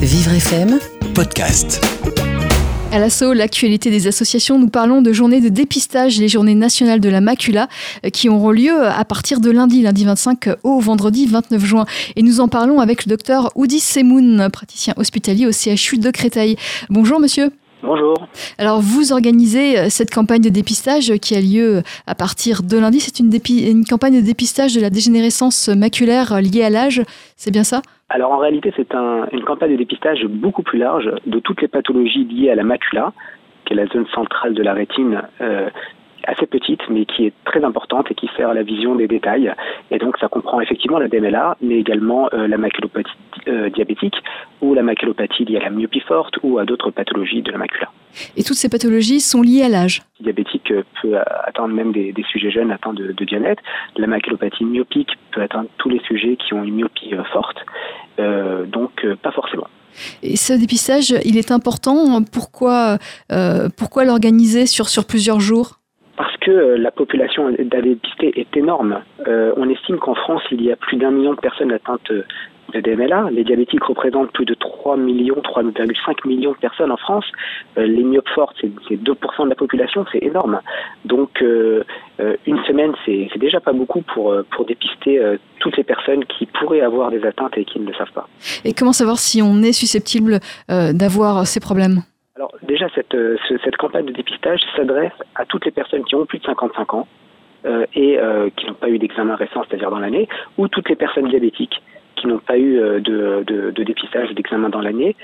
Vivre FM podcast. À l'assaut, l'actualité des associations, nous parlons de journées de dépistage, les journées nationales de la macula, euh, qui auront lieu à partir de lundi, lundi 25 au vendredi 29 juin. Et nous en parlons avec le docteur Oudis Semoun, praticien hospitalier au CHU de Créteil. Bonjour monsieur. Bonjour. Alors vous organisez euh, cette campagne de dépistage qui a lieu à partir de lundi. C'est une, une campagne de dépistage de la dégénérescence maculaire liée à l'âge, c'est bien ça? Alors en réalité, c'est un, une campagne de dépistage beaucoup plus large de toutes les pathologies liées à la macula, qui est la zone centrale de la rétine, euh, assez petite, mais qui est très importante et qui sert à la vision des détails. Et donc ça comprend effectivement la DMLA, mais également euh, la maculopathie euh, diabétique ou la maculopathie liée à la myopie forte ou à d'autres pathologies de la macula. Et toutes ces pathologies sont liées à l'âge Diabétique euh, peut atteindre même des, des sujets jeunes atteints de, de diabète. La maculopathie myopique peut atteindre tous les sujets qui ont une myopie forte. Euh, donc pas forcément. Et ce dépistage, il est important. Pourquoi, euh, pourquoi l'organiser sur, sur plusieurs jours? Que la population dépisté est énorme. Euh, on estime qu'en France, il y a plus d'un million de personnes atteintes de DMLA. Les diabétiques représentent plus de 3 millions, 3,5 millions de personnes en France. Euh, les myopes fortes, c'est 2% de la population, c'est énorme. Donc, euh, une semaine, c'est déjà pas beaucoup pour dépister toutes les personnes qui pourraient avoir des atteintes et qui ne le savent pas. Et comment savoir si on est susceptible d'avoir ces problèmes? Alors déjà, cette, cette campagne de dépistage s'adresse à toutes les personnes qui ont plus de 55 ans euh, et euh, qui n'ont pas eu d'examen récent, c'est-à-dire dans l'année, ou toutes les personnes diabétiques qui n'ont pas eu euh, de, de, de dépistage d'examen dans l'année,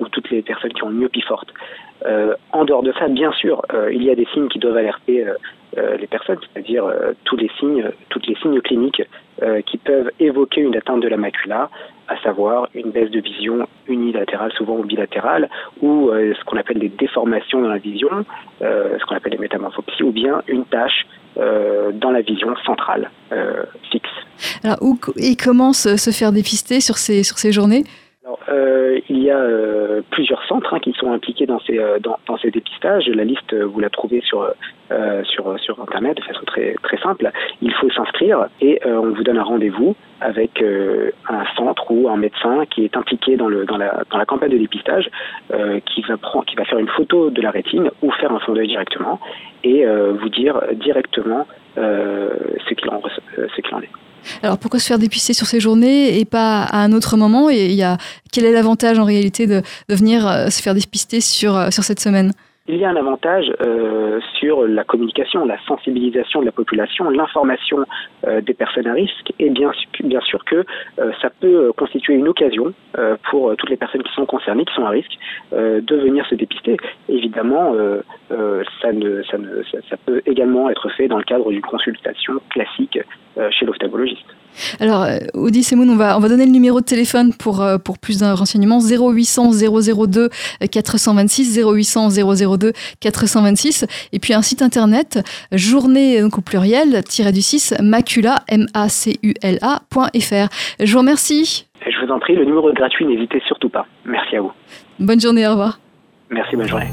ou toutes les personnes qui ont une myopie forte. en dehors de ça, bien sûr, il y a des signes qui doivent alerter les personnes, c'est-à-dire tous les signes, toutes les signes cliniques qui peuvent évoquer une atteinte de la macula, à savoir une baisse de vision unilatérale, souvent ou bilatérale, ou euh, ce qu'on appelle des déformations dans la vision, euh, ce qu'on appelle des métamorphopsies, ou bien une tâche euh, dans la vision centrale fixe. Alors, où et comment se, faire dépister sur ces, sur ces journées? Euh, il y a euh, plusieurs centres hein, qui sont impliqués dans ces, euh, dépistages. La liste, vous la trouvez sur, Internet de façon très, simple. Il faut s'inscrire et on vous donne un rendez-vous avec un centre ou un médecin qui est impliqué dans, la, campagne de dépistage, qui, va faire une photo de la rétine ou faire un fond d'œil directement et vous dire directement ce qu'il en, qu en est. Alors pourquoi se faire dépister sur ces journées et pas à un autre moment Et y a, quel est l'avantage en réalité de, venir euh, se faire dépister sur, euh, sur cette semaine? Il y a un avantage euh, sur la communication, la sensibilisation de la population, l'information euh, des personnes à risque, et bien, sûr que euh, ça peut constituer une occasion pour toutes les personnes qui sont concernées, qui sont à risque, de venir se dépister. Évidemment, ça, peut également être fait dans le cadre d'une consultation classique chez l'ophtalmologiste. Alors, Audi Semoun, on va, on va donner le numéro de téléphone pour, pour plus de renseignements 0800 002 426 0800 002 426 et puis un site internet journée donc au pluriel du 6 macula m a c u l a.fr. Je vous remercie. Je vous en prie, le numéro est gratuit, n'hésitez surtout pas. Merci à vous. Bonne journée, au revoir. Merci, bonne journée.